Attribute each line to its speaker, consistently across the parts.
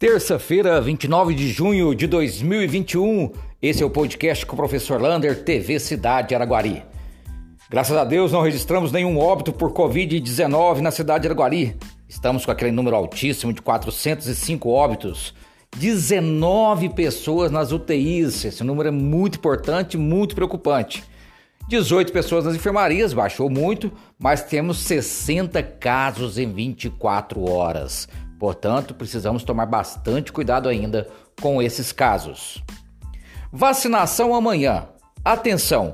Speaker 1: Terça-feira, 29 de junho de 2021. Esse é o podcast com o professor Lander, TV Cidade Araguari. Graças a Deus não registramos nenhum óbito por Covid-19 na cidade de Araguari. Estamos com aquele número altíssimo de 405 óbitos. 19 pessoas nas UTIs. Esse número é muito importante, muito preocupante. 18 pessoas nas enfermarias, baixou muito, mas temos 60 casos em 24 horas. Portanto, precisamos tomar bastante cuidado ainda com esses casos. Vacinação amanhã. Atenção!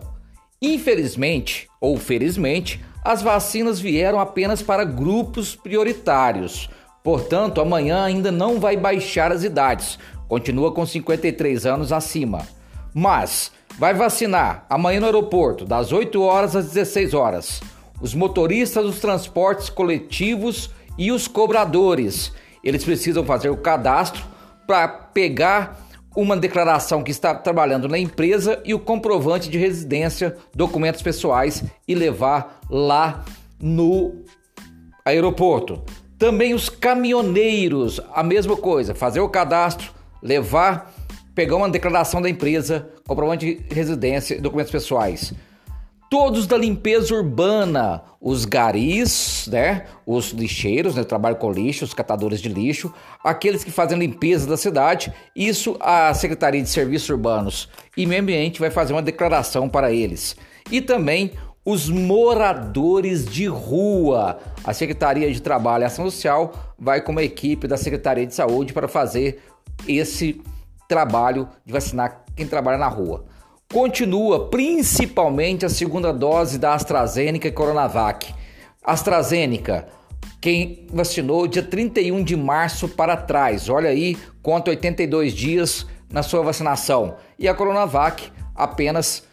Speaker 1: Infelizmente ou felizmente, as vacinas vieram apenas para grupos prioritários. Portanto, amanhã ainda não vai baixar as idades. Continua com 53 anos acima. Mas vai vacinar amanhã no aeroporto, das 8 horas às 16 horas. Os motoristas dos transportes coletivos e os cobradores. Eles precisam fazer o cadastro para pegar uma declaração que está trabalhando na empresa e o comprovante de residência, documentos pessoais e levar lá no aeroporto. Também os caminhoneiros, a mesma coisa, fazer o cadastro, levar, pegar uma declaração da empresa, comprovante de residência documentos pessoais todos da limpeza urbana, os garis, né, os lixeiros, né, trabalho com lixo, os catadores de lixo, aqueles que fazem limpeza da cidade, isso a Secretaria de Serviços Urbanos e Meio Ambiente vai fazer uma declaração para eles. E também os moradores de rua. A Secretaria de Trabalho e Ação Social vai com uma equipe da Secretaria de Saúde para fazer esse trabalho de vacinar quem trabalha na rua. Continua principalmente a segunda dose da AstraZeneca e Coronavac. AstraZeneca, quem vacinou dia 31 de março para trás, olha aí, conta 82 dias na sua vacinação. E a Coronavac, apenas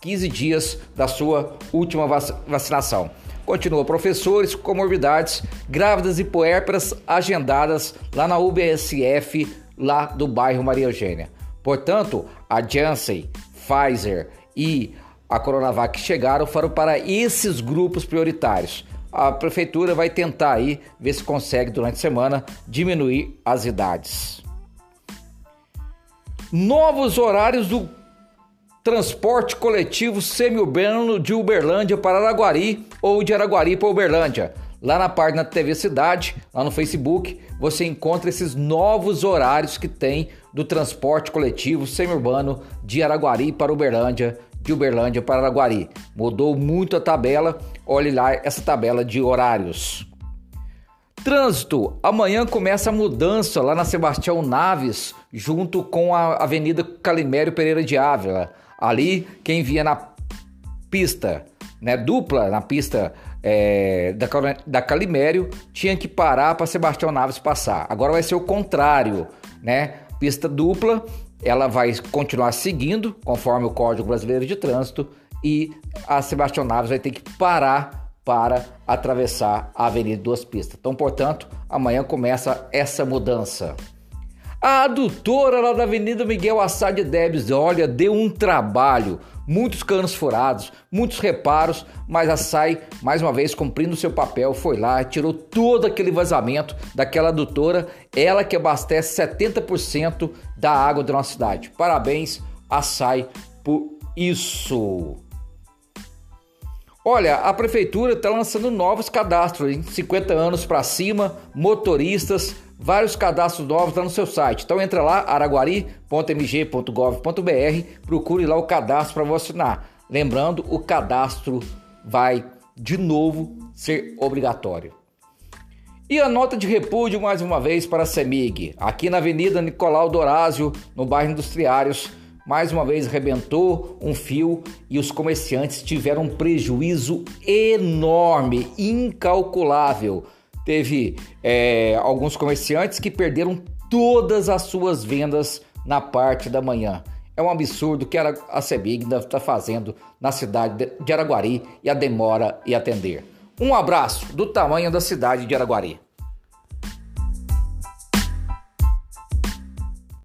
Speaker 1: 15 dias da sua última vacinação. Continua professores, comorbidades, grávidas e puérperas agendadas lá na UBSF, lá do bairro Maria Eugênia. Portanto, a Janssen, Pfizer e a Coronavac chegaram foram para esses grupos prioritários. A prefeitura vai tentar aí ver se consegue durante a semana diminuir as idades. Novos horários do transporte coletivo semi-urbano de Uberlândia para Araguari ou de Araguari para Uberlândia. Lá na página TV Cidade, lá no Facebook, você encontra esses novos horários que tem do transporte coletivo semi-urbano de Araguari para Uberlândia, de Uberlândia para Araguari. Mudou muito a tabela, olhe lá essa tabela de horários. Trânsito. Amanhã começa a mudança lá na Sebastião Naves, junto com a Avenida Calimério Pereira de Ávila. Ali, quem via na pista, né, dupla na pista é, da, da Calimério tinha que parar para Sebastião Naves passar. Agora vai ser o contrário, né? Pista dupla, ela vai continuar seguindo conforme o Código Brasileiro de Trânsito e a Sebastião Naves vai ter que parar para atravessar a Avenida Duas Pistas. Então, portanto, amanhã começa essa mudança. A adutora lá da Avenida Miguel Assad Debs, olha, deu um trabalho, muitos canos furados, muitos reparos, mas a SAI, mais uma vez, cumprindo seu papel, foi lá, tirou todo aquele vazamento daquela adutora, ela que abastece 70% da água da nossa cidade. Parabéns a SAI por isso. Olha, a prefeitura está lançando novos cadastros, em 50 anos para cima, motoristas, vários cadastros novos lá no seu site. Então entra lá, araguari.mg.gov.br, procure lá o cadastro para vacinar. Lembrando, o cadastro vai de novo ser obrigatório. E a nota de repúdio mais uma vez para a CEMIG, aqui na Avenida Nicolau Dorásio, no bairro Industriários, mais uma vez rebentou um fio e os comerciantes tiveram um prejuízo enorme, incalculável. Teve é, alguns comerciantes que perderam todas as suas vendas na parte da manhã. É um absurdo que a CEBIG está fazendo na cidade de Araguari e a demora em atender. Um abraço do tamanho da cidade de Araguari.